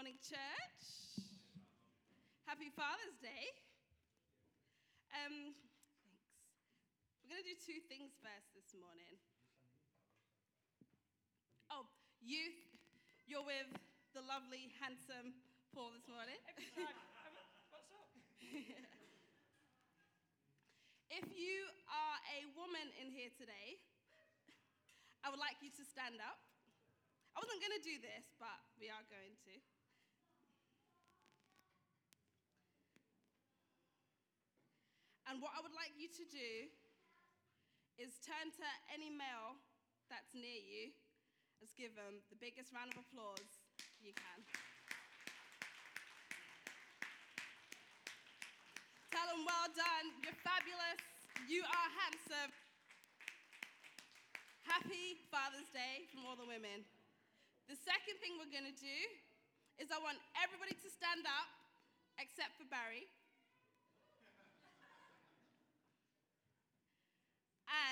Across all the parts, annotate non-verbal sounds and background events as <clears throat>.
morning, church. Happy Father's Day. Um, thanks. We're going to do two things first this morning. Oh, youth, you're with the lovely, handsome Paul this morning. What's up? <laughs> If you are a woman in here today, I would like you to stand up. I wasn't going to do this, but we are going to. And what I would like you to do is turn to any male that's near you. Let's give them the biggest round of applause you can. Tell them, well done, you're fabulous, you are handsome. Happy Father's Day from all the women. The second thing we're going to do is I want everybody to stand up except for Barry.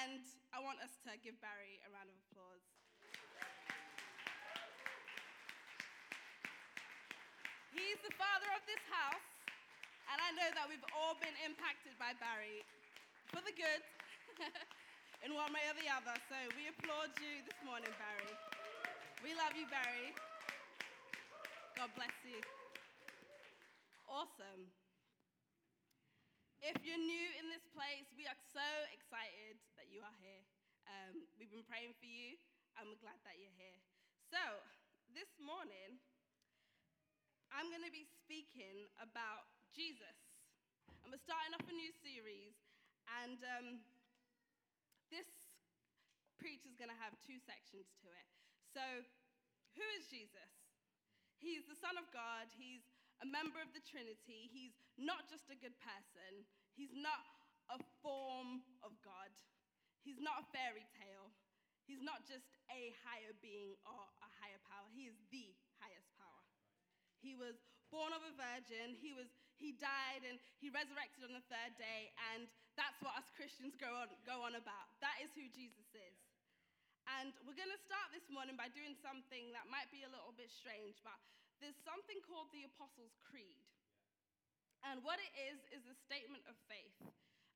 And I want us to give Barry a round of applause. He's the father of this house, and I know that we've all been impacted by Barry for the good <laughs> in one way or the other. So we applaud you this morning, Barry. We love you, Barry. God bless you. Awesome. If you're new in this place, we are so excited that you are here. Um, we've been praying for you, and we're glad that you're here. So, this morning, I'm going to be speaking about Jesus. And we're starting off a new series, and um, this preach is going to have two sections to it. So, who is Jesus? He's the Son of God, he's a member of the Trinity, he's not just a good person, he's not a form of God, he's not a fairy tale, he's not just a higher being or a higher power, he is the highest power. He was born of a virgin. He, was, he died and he resurrected on the third day. And that's what us Christians go on, go on about. That is who Jesus is. And we're going to start this morning by doing something that might be a little bit strange, but there's something called the Apostles' Creed. And what it is, is a statement of faith.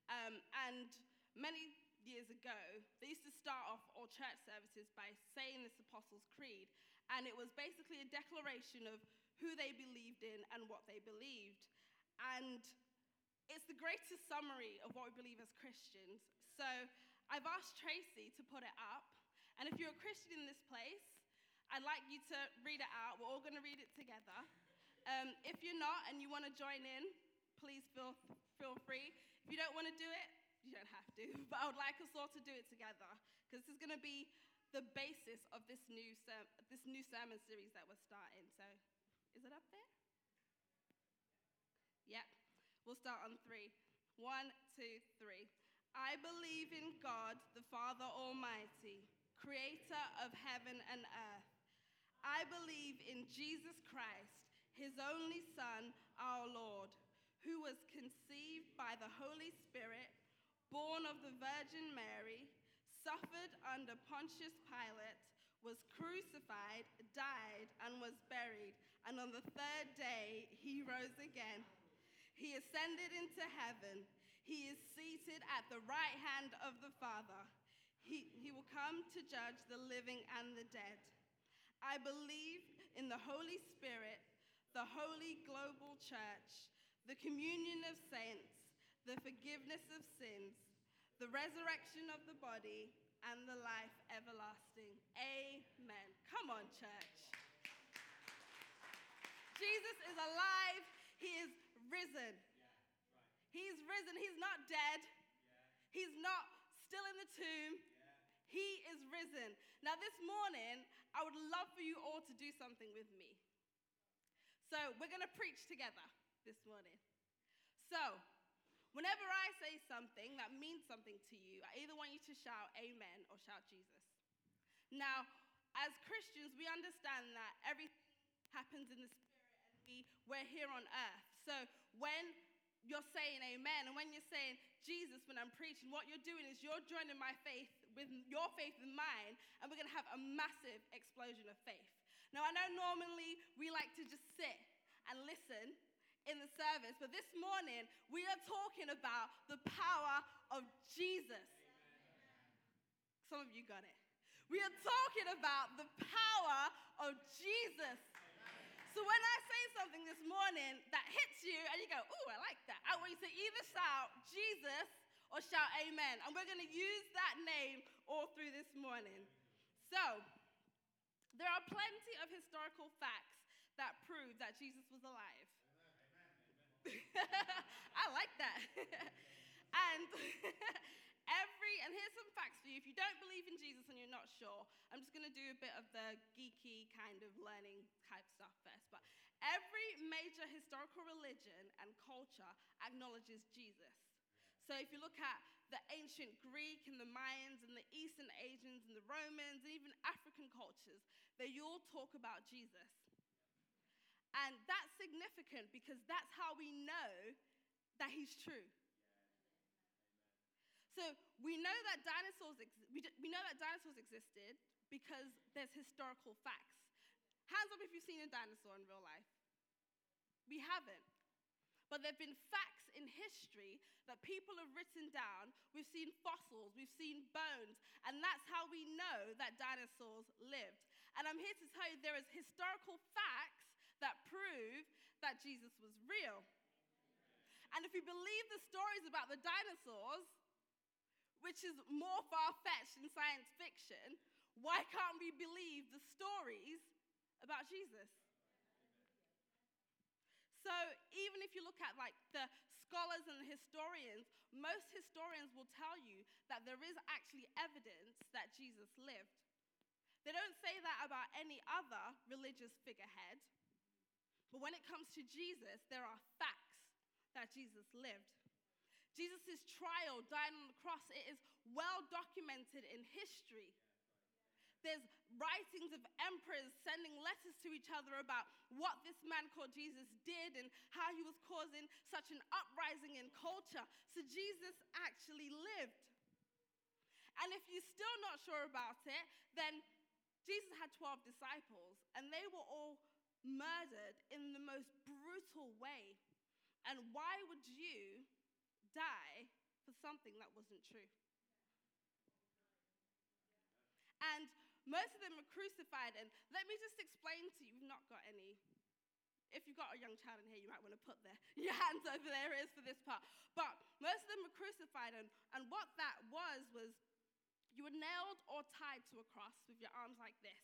Um, and many years ago, they used to start off all church services by saying this Apostles' Creed. And it was basically a declaration of who they believed in and what they believed. And it's the greatest summary of what we believe as Christians. So I've asked Tracy to put it up. And if you're a Christian in this place, I'd like you to read it out. We're all going to read it together. Um, if you're not and you want to join in, please feel, feel free. If you don't want to do it, to. <laughs> But I would like us all to do it together because this is going to be the basis of this new, ser- this new sermon series that we're starting. So, is it up there? Yep. We'll start on three. One, two, three. I believe in God, the Father Almighty, creator of heaven and earth. I believe in Jesus Christ, his only Son, our Lord, who was conceived by the Holy Spirit, born of the Virgin Mary, suffered under Pontius Pilate, was crucified, died, and was buried, and on the third day he rose again. He ascended into heaven. He is seated at the right hand of the Father. He, he will come to judge the living and the dead. I believe in the Holy Spirit, the holy global church, the communion of saints, the forgiveness of sins, the resurrection of the body, and the life everlasting. Amen. Come on, church. Jesus is alive. He is risen. He's risen. He's not dead. He's not still in the tomb. He is risen. Now, this morning, I would love for you all to do something with me. So, we're going to preach together this morning. So, whenever I say something that means something to you, I either want you to shout amen or shout Jesus. Now, as Christians, we understand that everything happens in the spirit and we, we're here on earth. So, when you're saying amen. And when you're saying Jesus, when I'm preaching, what you're doing is you're joining my faith with your faith with mine, and we're going to have a massive explosion of faith. Now, I know normally we like to just sit and listen in the service, but this morning we are talking about the power of Jesus. Some of you got it. We are talking about the power of Jesus. So when I say something this morning that hits you and you go, ooh, I like that, I want you to either shout Jesus or shout amen. And we're going to use that name all through this morning. So, there are plenty of historical facts that prove that Jesus was alive. <laughs> I like that. <laughs> and <laughs> every, and here's some facts for you. If you don't believe in Jesus and you're not sure, I'm just going to do a bit of the geeky kind of learning type stuff first. But every major historical religion and culture acknowledges Jesus. So if you look at the ancient Greek and the Mayans and the Eastern Asians and the Romans and even African cultures, they all talk about Jesus. And that's significant because that's how we know that he's true. So we know that dinosaurs ex- we, d- we know that dinosaurs existed because there's historical facts. Hands up if you've seen a dinosaur in real life. We haven't. But there have been facts in history that people have written down. We've seen fossils, we've seen bones, and that's how we know that dinosaurs lived. And I'm here to tell you there is historical facts prove that Jesus was real. And if we believe the stories about the dinosaurs, which is more far fetched in science fiction, why can't we believe the stories about Jesus? So even if you look at like the scholars and the historians, most historians will tell you that there is actually evidence that Jesus lived. They don't say that about any other religious figurehead. But when it comes to Jesus, there are facts that Jesus lived. Jesus' trial, dying on the cross, it is well documented in history. There's writings of emperors sending letters to each other about what this man called Jesus did and how he was causing such an uprising in culture. So Jesus actually lived. And if you're still not sure about it, then Jesus had 12 disciples, and they were all murdered in the most brutal way. And why would you die for something that wasn't true? And most of them were crucified. And let me just explain to you, we've not got any. If you've got a young child in here, you might want to put their, <laughs> your hands over their ears for this part. But most of them were crucified. And, and what that was, was you were nailed or tied to a cross with your arms like this.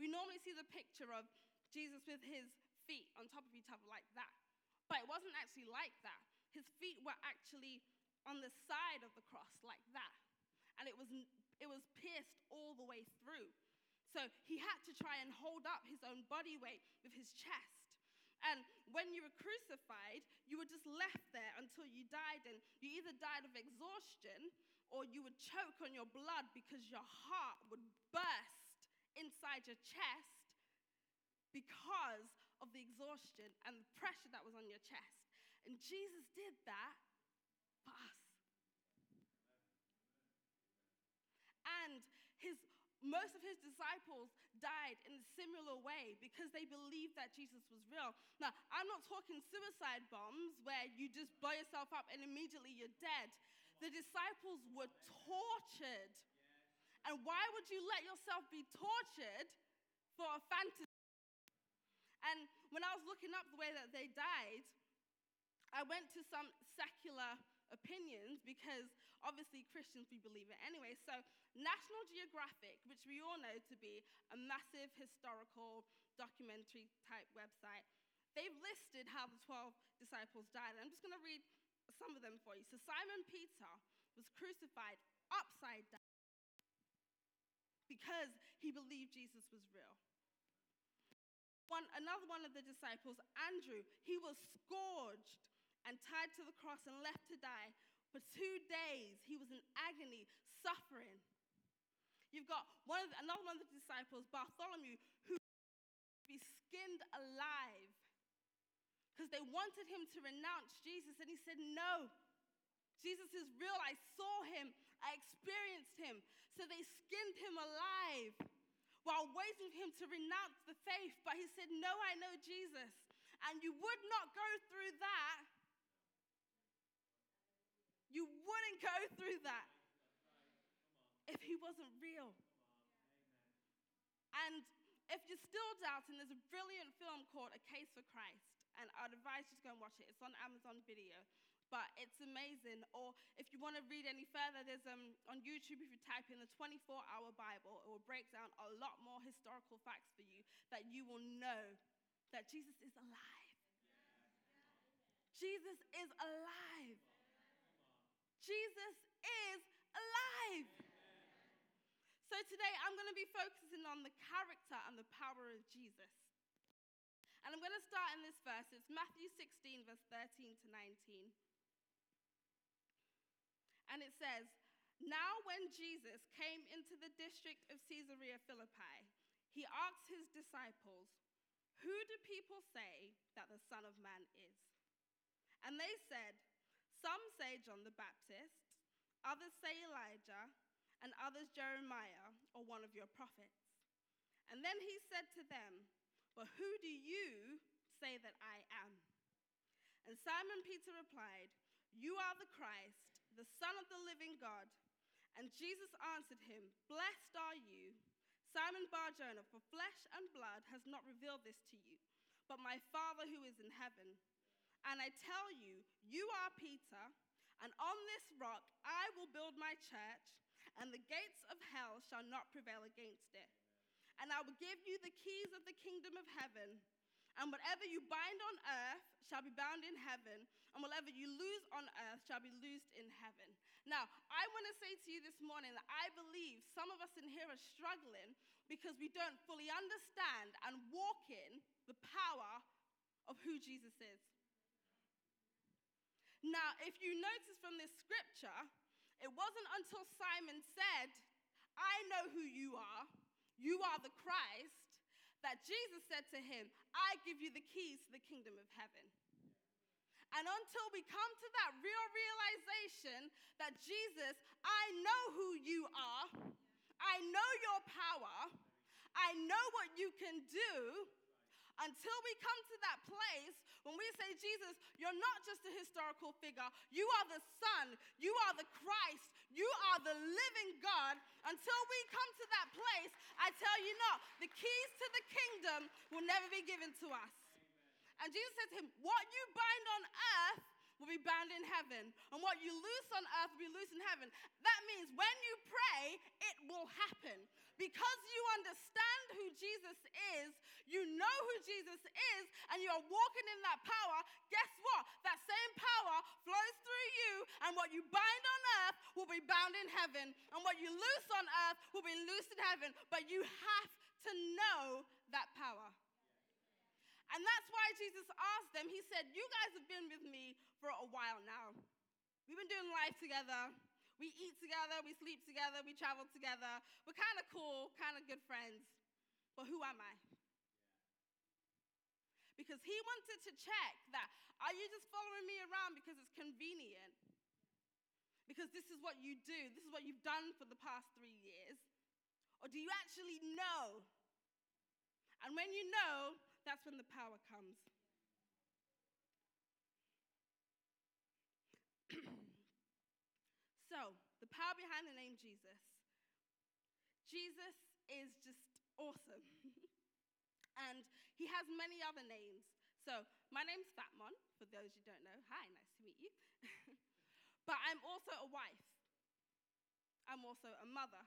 We normally see the picture of Jesus with his feet on top of each other like that. But it wasn't actually like that. His feet were actually on the side of the cross like that. And it was, it was pierced all the way through. So he had to try and hold up his own body weight with his chest. And when you were crucified, you were just left there until you died. And you either died of exhaustion or you would choke on your blood because your heart would burst inside your chest because of the exhaustion and the pressure that was on your chest. And Jesus did that for us. And his most of his disciples died in a similar way because they believed that Jesus was real. Now, I'm not talking suicide bombs where you just blow yourself up and immediately you're dead. The disciples were tortured. And why would you let yourself be tortured for a fantasy? When I was looking up the way that they died, I went to some secular opinions because obviously Christians, we believe it anyway. So, National Geographic, which we all know to be a massive historical documentary type website, they've listed how the 12 disciples died. I'm just going to read some of them for you. So, Simon Peter was crucified upside down because he believed Jesus was real. One, another one of the disciples, Andrew, he was scourged and tied to the cross and left to die. For two days, he was in agony, suffering. You've got one of the, another one of the disciples, Bartholomew, who be skinned alive because they wanted him to renounce Jesus, and he said, No, Jesus is real. I saw him, I experienced him. So they skinned him alive. While waiting for him to renounce the faith, but he said, No, I know Jesus. And you would not go through that. You wouldn't go through that if he wasn't real. And if you're still doubting, there's a brilliant film called A Case for Christ. And I'd advise you to go and watch it. It's on Amazon Video but it's amazing. Or if you want to read any further, there's um, on YouTube, if you type in the 24 hour Bible, it will break down a lot more historical facts for you that you will know that Jesus is alive. Jesus is alive. Jesus is alive. So today I'm going to be focusing on the character and the power of Jesus. And I'm going to start in this verse. It's Matthew 16, verse 13 to 19. And it says, Now when Jesus came into the district of Caesarea Philippi, he asked his disciples, Who do people say that the Son of Man is? And they said, Some say John the Baptist, others say Elijah, and others Jeremiah or one of your prophets. And then he said to them, But who do you say that I am? And Simon Peter replied, You are the Christ the Son of the living God. And Jesus answered him, Blessed are you, Simon Barjona, for flesh and blood has not revealed this to you, but my Father who is in heaven. And I tell you, you are Peter, and on this rock I will build my church, and the gates of hell shall not prevail against it. And I will give you the keys of the kingdom of heaven. And whatever you bind on earth shall be bound in heaven, and whatever you lose on earth shall be loosed in heaven. Now, I want to say to you this morning that I believe some of us in here are struggling because we don't fully understand and walk in the power of who Jesus is. Now, if you notice from this scripture, it wasn't until Simon said, I know who you are, you are the Christ, that Jesus said to him, I give you the keys to the kingdom of heaven. And until we come to that real realization that Jesus, I know who you are, I know your power, I know what you can do, until we come to that place when we say, Jesus, you're not just a historical figure, you are the Son, you are the Christ, you are the living God. Until we come to that place, I tell you not, the keys to the kingdom will never be given to us. And Jesus said to him, What you bind on earth will be bound in heaven, and what you loose on earth will be loose in heaven. That means when you pray, it will happen. Because you understand who Jesus is, you know who Jesus is, and you're walking in that power, guess what? That same power flows through you, and what you bind on earth will be bound in heaven, and what you loose on earth will be loosed in heaven. But you have to know that power. And that's why Jesus asked them, He said, You guys have been with me for a while now. We've been doing life together. We eat together, we sleep together, we travel together. We're kind of cool, kind of good friends. But who am I? Because he wanted to check that are you just following me around because it's convenient? Because this is what you do, this is what you've done for the past three years? Or do you actually know? And when you know, that's when the power comes. <clears throat> power behind the name Jesus. Jesus is just awesome. <laughs> and he has many other names. So, my name's Fatmohn, for those who don't know. Hi, nice to meet you. <laughs> but I'm also a wife. I'm also a mother.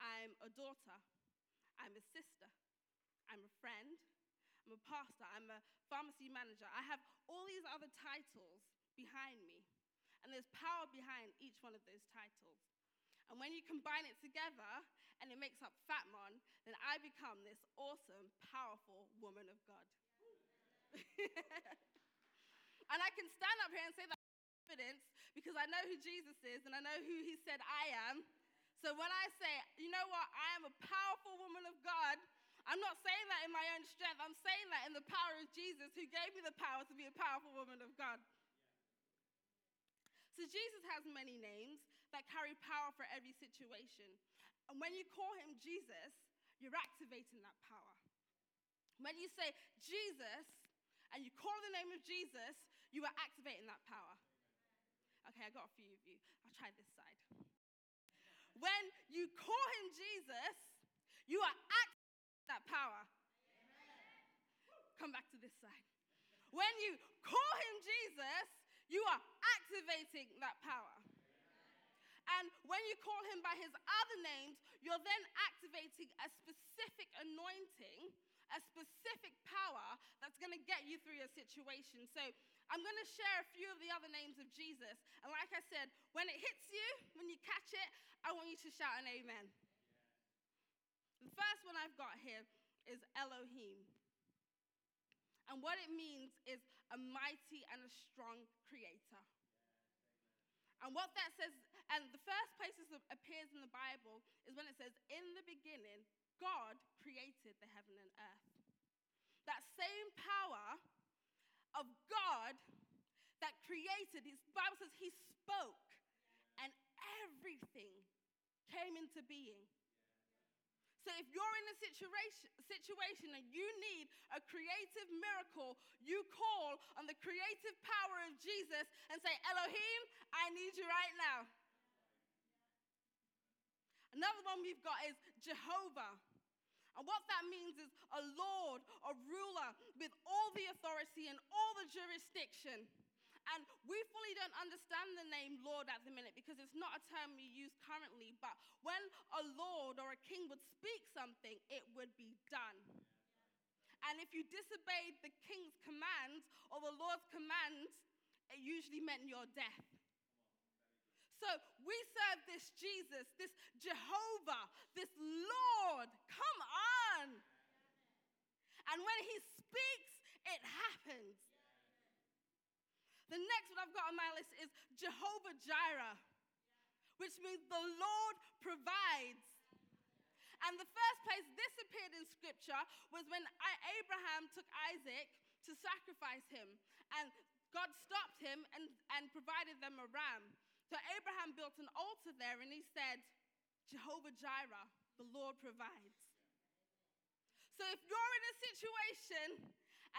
I'm a daughter. I'm a sister. I'm a friend. I'm a pastor, I'm a pharmacy manager. I have all these other titles behind me. And there's power behind each one of those titles. And when you combine it together and it makes up Fatmohn, then I become this awesome, powerful woman of God. <laughs> and I can stand up here and say that confidence because I know who Jesus is and I know who he said I am. So when I say, you know what, I am a powerful woman of God, I'm not saying that in my own strength. I'm saying that in the power of Jesus, who gave me the power to be a powerful woman of God. So Jesus has many names that carry power for every situation. And when you call him Jesus, you're activating that power. When you say Jesus and you call the name of Jesus, you are activating that power. Okay, I got a few of you. I'll try this side. When you call him Jesus, you are activating that power. Come back to this side. When you call him Jesus, you are activating that power. And when you call him by his other names, you're then activating a specific anointing, a specific power that's going to get you through your situation. So I'm going to share a few of the other names of Jesus. And like I said, when it hits you, when you catch it, I want you to shout an amen. The first one I've got here is Elohim. And what it means is a mighty and a strong creator. And what that says, and the first place this appears in the Bible is when it says, In the beginning, God created the heaven and earth. That same power of God that created, his Bible says he spoke and everything came into being. So if you're in a situation, situation and you need a creative miracle, you call on the creative power of Jesus and say, Elohim, I need you right now. Another one we've got is Jehovah. And what that means is a Lord, a ruler with all the authority and all the jurisdiction. And we fully don't understand the name Lord at the minute because it's not a term we use currently. But when a Lord or a king would speak something, it would be done. And if you disobeyed the king's commands or the Lord's commands, it usually meant your death. So we serve this Jesus, this Jehovah, this Lord. Come on. And when he speaks, it happens. The next one I've got on my list is Jehovah Jireh, which means the Lord provides. And the first place this appeared in scripture was when Abraham took Isaac to sacrifice him. And God stopped him and, and provided them a ram. So Abraham built an altar there and he said, Jehovah Jireh, the Lord provides. So if you're in a situation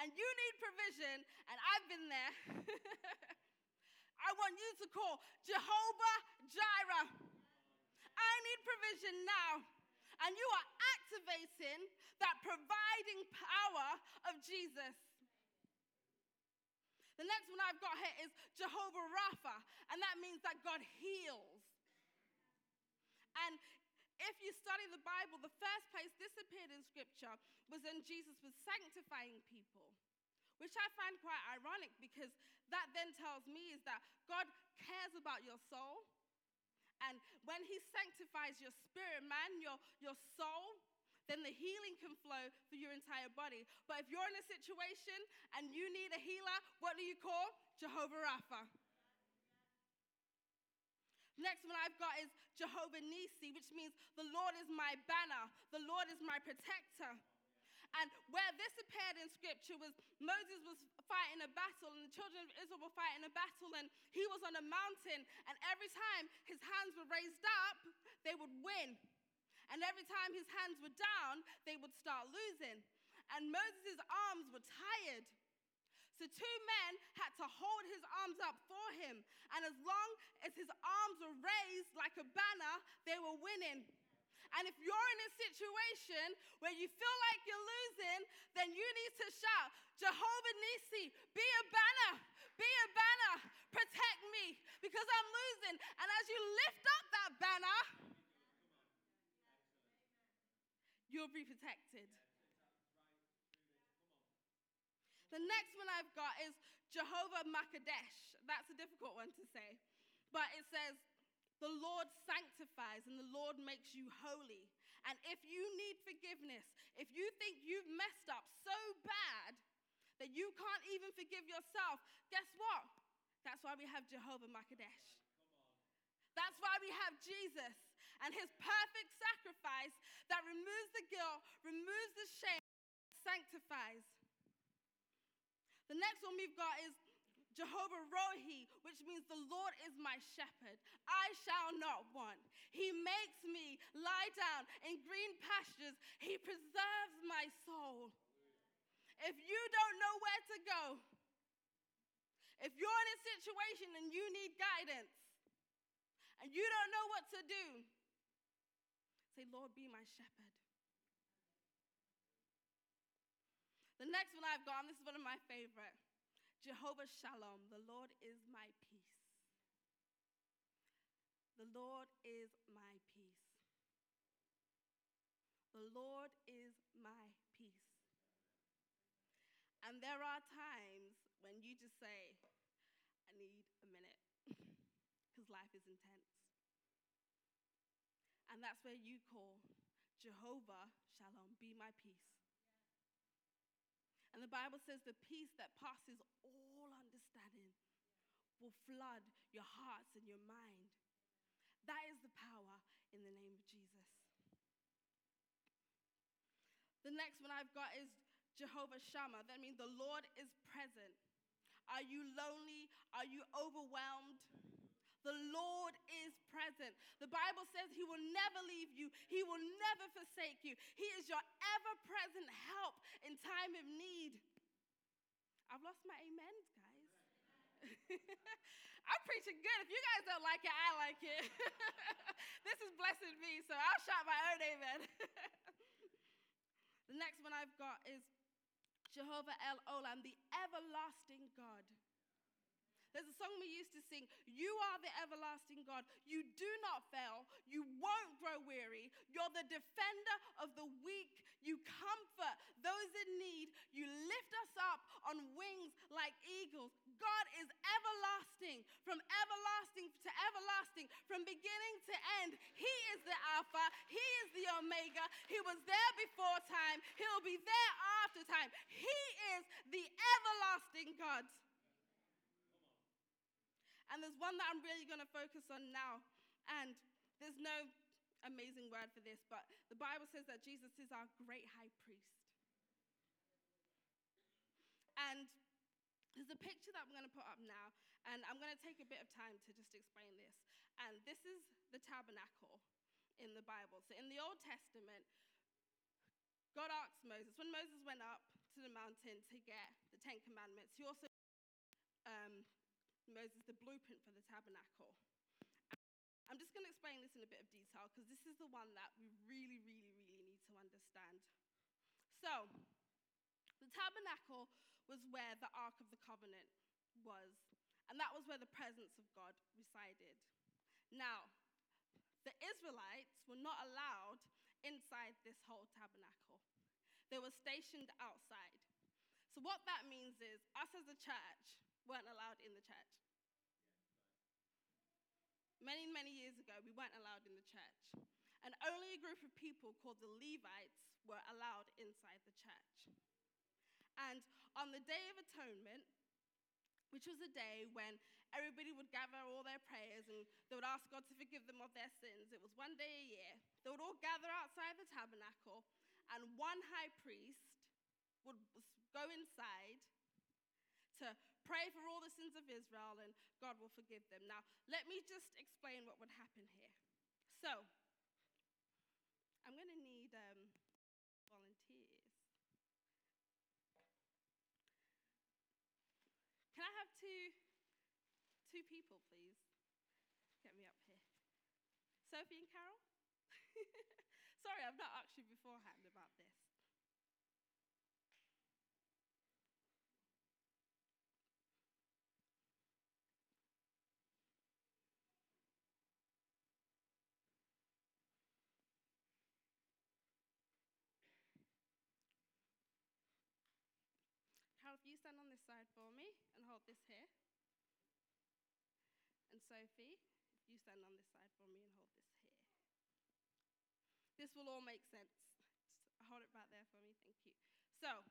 and you need provision, and I've been there, <laughs> I want you to call Jehovah Jireh. I need provision now. And you are activating that providing power of Jesus. The next one I've got here is Jehovah Rapha, and that means that God heals. And if you study the Bible, the first place this appeared in Scripture was when Jesus was sanctifying people, which I find quite ironic because that then tells me is that God cares about your soul. And when He sanctifies your spirit, man, your, your soul, then the healing can flow through your entire body. But if you're in a situation and you need a healer, what do you call? Jehovah Rapha. Next one I've got is Jehovah Nisi, which means the Lord is my banner, the Lord is my protector. And where this appeared in scripture was Moses was fighting a battle, and the children of Israel were fighting a battle, and he was on a mountain, and every time his hands were raised up, they would win. And every time his hands were down, they would start losing. And Moses' arms were tired. So two men had to hold his arms up for him. And as long as his arms were raised like a banner, they were winning. And if you're in a situation where you feel like you're losing, then you need to shout, Jehovah Nisi, be a banner, be a banner, protect me because I'm losing. And as you lift up that banner, you'll be protected. The next one I've got is Jehovah Makadesh. That's a difficult one to say. But it says, the Lord sanctifies and the Lord makes you holy. And if you need forgiveness, if you think you've messed up so bad that you can't even forgive yourself, guess what? That's why we have Jehovah Makadesh. That's why we have Jesus and his perfect sacrifice that removes the guilt, removes the shame, sanctifies. The next one we've got is Jehovah Rohi, which means the Lord is my shepherd. I shall not want. He makes me lie down in green pastures. He preserves my soul. If you don't know where to go, if you're in a situation and you need guidance and you don't know what to do, say, Lord, be my shepherd. The next one I've got, and this is one of my favorite Jehovah Shalom, the Lord is my peace. The Lord is my peace. The Lord is my peace. And there are times when you just say, I need a minute, <laughs> because life is intense. And that's where you call Jehovah Shalom, be my peace. And the Bible says the peace that passes all understanding will flood your hearts and your mind. That is the power in the name of Jesus. The next one I've got is Jehovah Shammah. That means the Lord is present. Are you lonely? Are you overwhelmed? The Lord is present. The Bible says He will never leave you, He will never forsake you. He is your ever present help in time of need. I've lost my amens, guys. <laughs> I'm preaching good. If you guys don't like it, I like it. <laughs> this is blessing me, so I'll shout my own amen. <laughs> the next one I've got is Jehovah El Olam, the everlasting God. There's a song we used to sing You are the everlasting God. You do not fail. You won't grow weary. You're the defender of the weak. You comfort those in need. You lift us up on wings like eagles. God is everlasting, from everlasting to everlasting, from beginning to end. He is the Alpha, He is the Omega. He was there before time, He'll be there after time. He is the everlasting God. And there's one that I'm really going to focus on now. And there's no amazing word for this, but the Bible says that Jesus is our great high priest. And there's a picture that I'm going to put up now, and I'm going to take a bit of time to just explain this. And this is the tabernacle in the Bible. So in the Old Testament, God asked Moses, when Moses went up to the mountain to get the Ten Commandments, he also um, Moses the blueprint for the tabernacle. I'm just going to explain this in a bit of detail because this is the one that we really, really, really need to understand. So, the tabernacle was where the Ark of the Covenant was, and that was where the presence of God resided. Now, the Israelites were not allowed inside this whole tabernacle, they were stationed outside. So, what that means is, us as a church, weren't allowed in the church. Many, many years ago, we weren't allowed in the church. And only a group of people called the Levites were allowed inside the church. And on the Day of Atonement, which was a day when everybody would gather all their prayers and they would ask God to forgive them of their sins. It was one day a year. They would all gather outside the tabernacle, and one high priest would go inside to pray for all the sins of Israel and God will forgive them. Now, let me just explain what would happen here. So, I'm going to need um, volunteers. Can I have two, two people, please? Get me up here. Sophie and Carol? <laughs> Sorry, I've not asked you beforehand about this. Carol, if you stand on this side for me and hold this here. And Sophie, if you stand on this side for me and hold this here. This will all make sense. Just hold it right there for me. Thank you. So,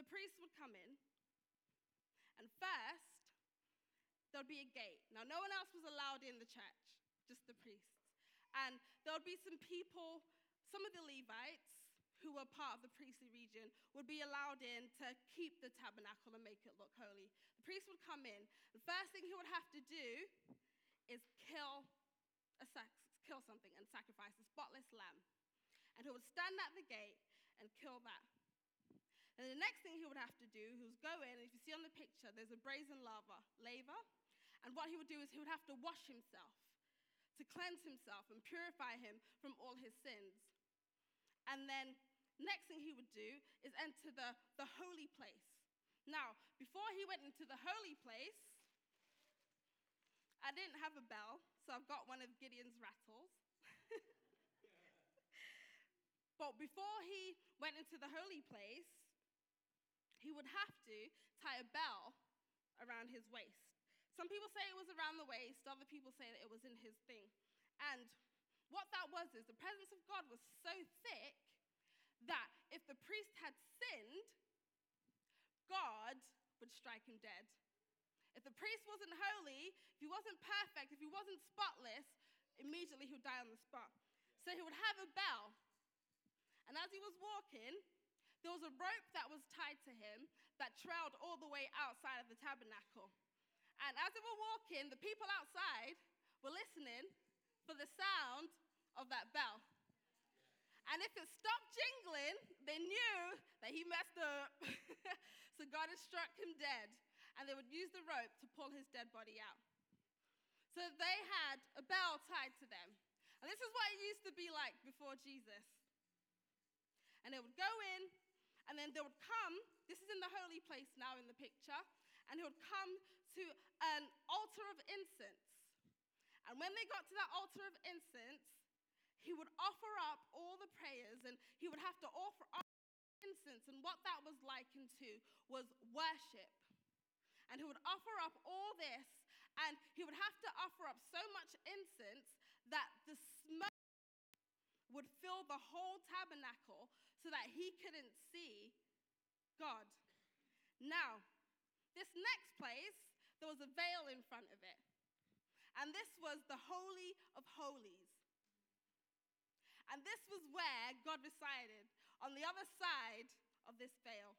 the priest would come in, and first, there'd be a gate. Now, no one else was allowed in the church, just the priests. And there would be some people, some of the Levites, who were part of the priestly region would be allowed in to keep the tabernacle and make it look holy. The priest would come in. The first thing he would have to do is kill a kill something and sacrifice a spotless lamb. And he would stand at the gate and kill that. And the next thing he would have to do, he was go in, and if you see on the picture, there's a brazen lava, laver. And what he would do is he would have to wash himself to cleanse himself and purify him from all his sins. And then next thing he would do is enter the, the holy place. Now, before he went into the holy place, I didn't have a bell, so I've got one of Gideon's rattles. <laughs> but before he went into the holy place, he would have to tie a bell around his waist. Some people say it was around the waist, other people say that it was in his thing. And what that was is the presence of God was so thick that if the priest had sinned, God would strike him dead. If the priest wasn't holy, if he wasn't perfect, if he wasn't spotless, immediately he would die on the spot. So he would have a bell. And as he was walking, there was a rope that was tied to him that trailed all the way outside of the tabernacle. And as they were walking, the people outside were listening for the sound of that bell. And if it stopped jingling, they knew that he messed up. <laughs> so God had struck him dead. And they would use the rope to pull his dead body out. So they had a bell tied to them. And this is what it used to be like before Jesus. And they would go in, and then they would come, this is in the holy place now in the picture, and he would come to an altar of incense. And when they got to that altar of incense, he would offer up all the prayers and he would have to offer up incense. And what that was likened to was worship. And he would offer up all this, and he would have to offer up so much incense that the smoke would fill the whole tabernacle so that he couldn't see God. Now, this next place, there was a veil in front of it. And this was the Holy of Holies. And this was where God resided, on the other side of this veil.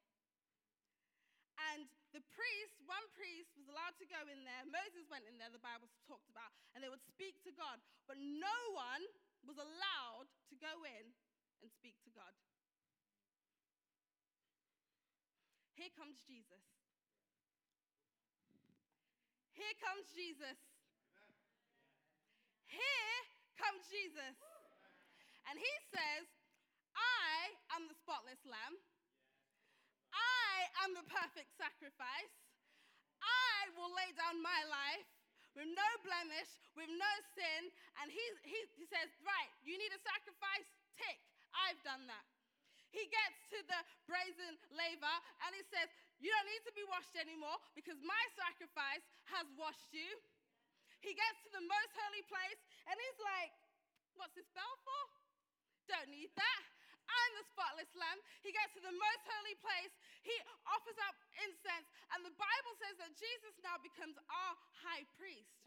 And the priest, one priest, was allowed to go in there. Moses went in there, the Bible talked about, and they would speak to God. But no one was allowed to go in and speak to God. Here comes Jesus. Here comes Jesus. Here comes Jesus. And he says, I am the spotless lamb. I am the perfect sacrifice. I will lay down my life with no blemish, with no sin. And he, he, he says, Right, you need a sacrifice? Tick, I've done that. He gets to the brazen laver and he says, You don't need to be washed anymore because my sacrifice has washed you. He gets to the most holy place and he's like, What's this bell for? Don't need that. I'm the spotless lamb. He gets to the most holy place. He offers up incense. And the Bible says that Jesus now becomes our high priest.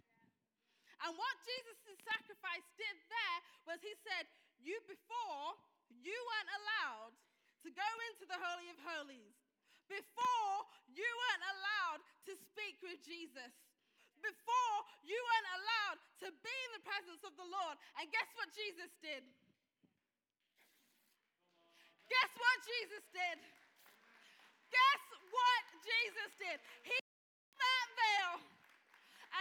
And what Jesus' sacrifice did there was he said, You before, you weren't allowed to go into the Holy of Holies. Before, you weren't allowed to speak with Jesus. Before, you weren't allowed to be in the presence of the Lord. And guess what Jesus did? Guess what Jesus did? Guess what Jesus did? He that veil.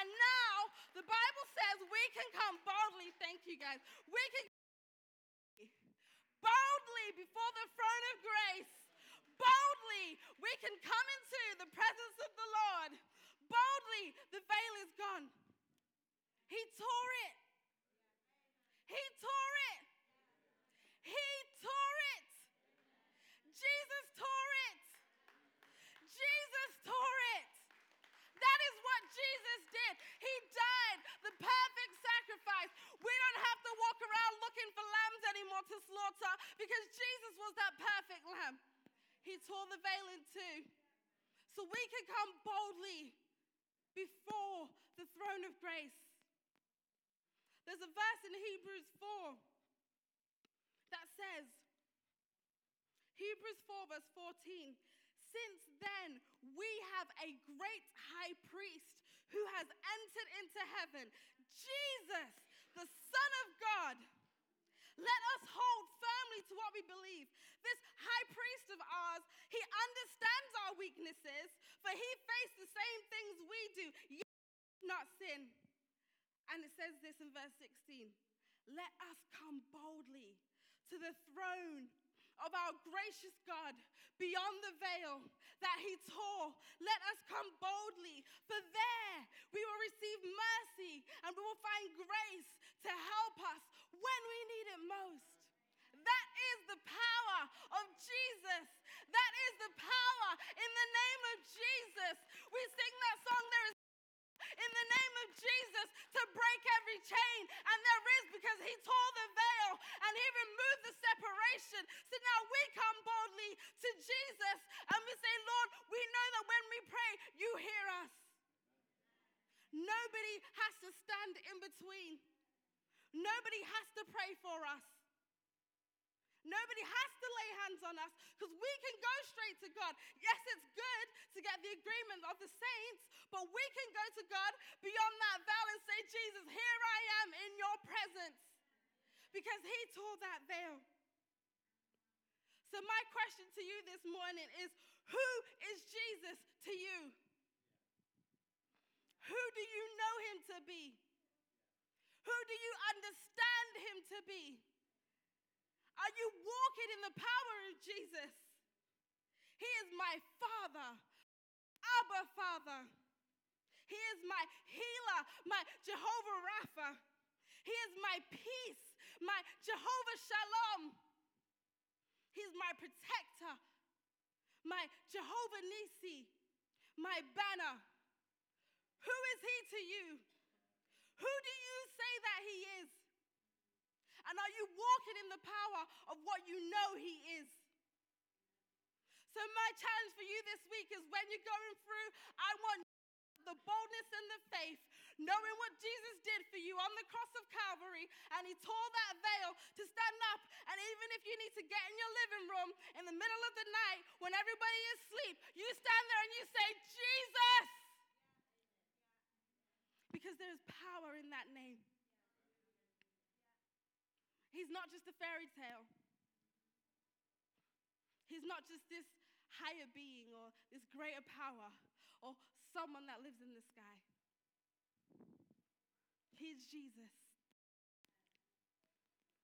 And now the Bible says we can come boldly. Thank you guys. We can boldly before the throne of grace. Boldly, we can come into the presence of the Lord. Boldly, the veil is gone. He tore it. He tore it. He tore it. Jesus tore it. Jesus tore it. That is what Jesus did. He died the perfect sacrifice. We don't have to walk around looking for lambs anymore to slaughter because Jesus was that perfect lamb. He tore the veil in two. So we can come boldly before the throne of grace. There's a verse in Hebrews 4 that says, Hebrews 4, verse 14. Since then, we have a great high priest who has entered into heaven, Jesus, the Son of God. Let us hold firmly to what we believe. This high priest of ours, he understands our weaknesses, for he faced the same things we do, yet not sin. And it says this in verse 16 Let us come boldly to the throne of our gracious God beyond the veil that he tore. Let us come boldly, for there we will receive mercy and we will find grace to help us when we need it most. That is the power of Jesus. That is the power in the name of Jesus. We sing that song, There is in the name of Jesus to break every chain. And there is because he tore the veil and he removed the separation. So now we come boldly to Jesus and we say, Lord, we know that when we pray, you hear us. Nobody has to stand in between. Nobody has to pray for us. Nobody has to lay hands on us because we can go straight to God. Yes, it's good to get the agreement of the saints, but we can go to God beyond that veil and say, Jesus, here I am in your presence because he tore that veil. So, my question to you this morning is Who is Jesus to you? Who do you know him to be? Who do you understand him to be? Are you walking in the power of Jesus? He is my Father, Abba Father. He is my healer, my Jehovah Rapha. He is my peace, my Jehovah Shalom. He's my protector, my Jehovah Nisi, my banner. Who is he to you? Who do you say that he is? And are you walking in the power of what you know He is? So, my challenge for you this week is when you're going through, I want the boldness and the faith, knowing what Jesus did for you on the cross of Calvary, and He tore that veil to stand up. And even if you need to get in your living room in the middle of the night when everybody is asleep, you stand there and you say, Jesus! Because there's power in that name. He's not just a fairy tale. He's not just this higher being or this greater power or someone that lives in the sky. He's Jesus.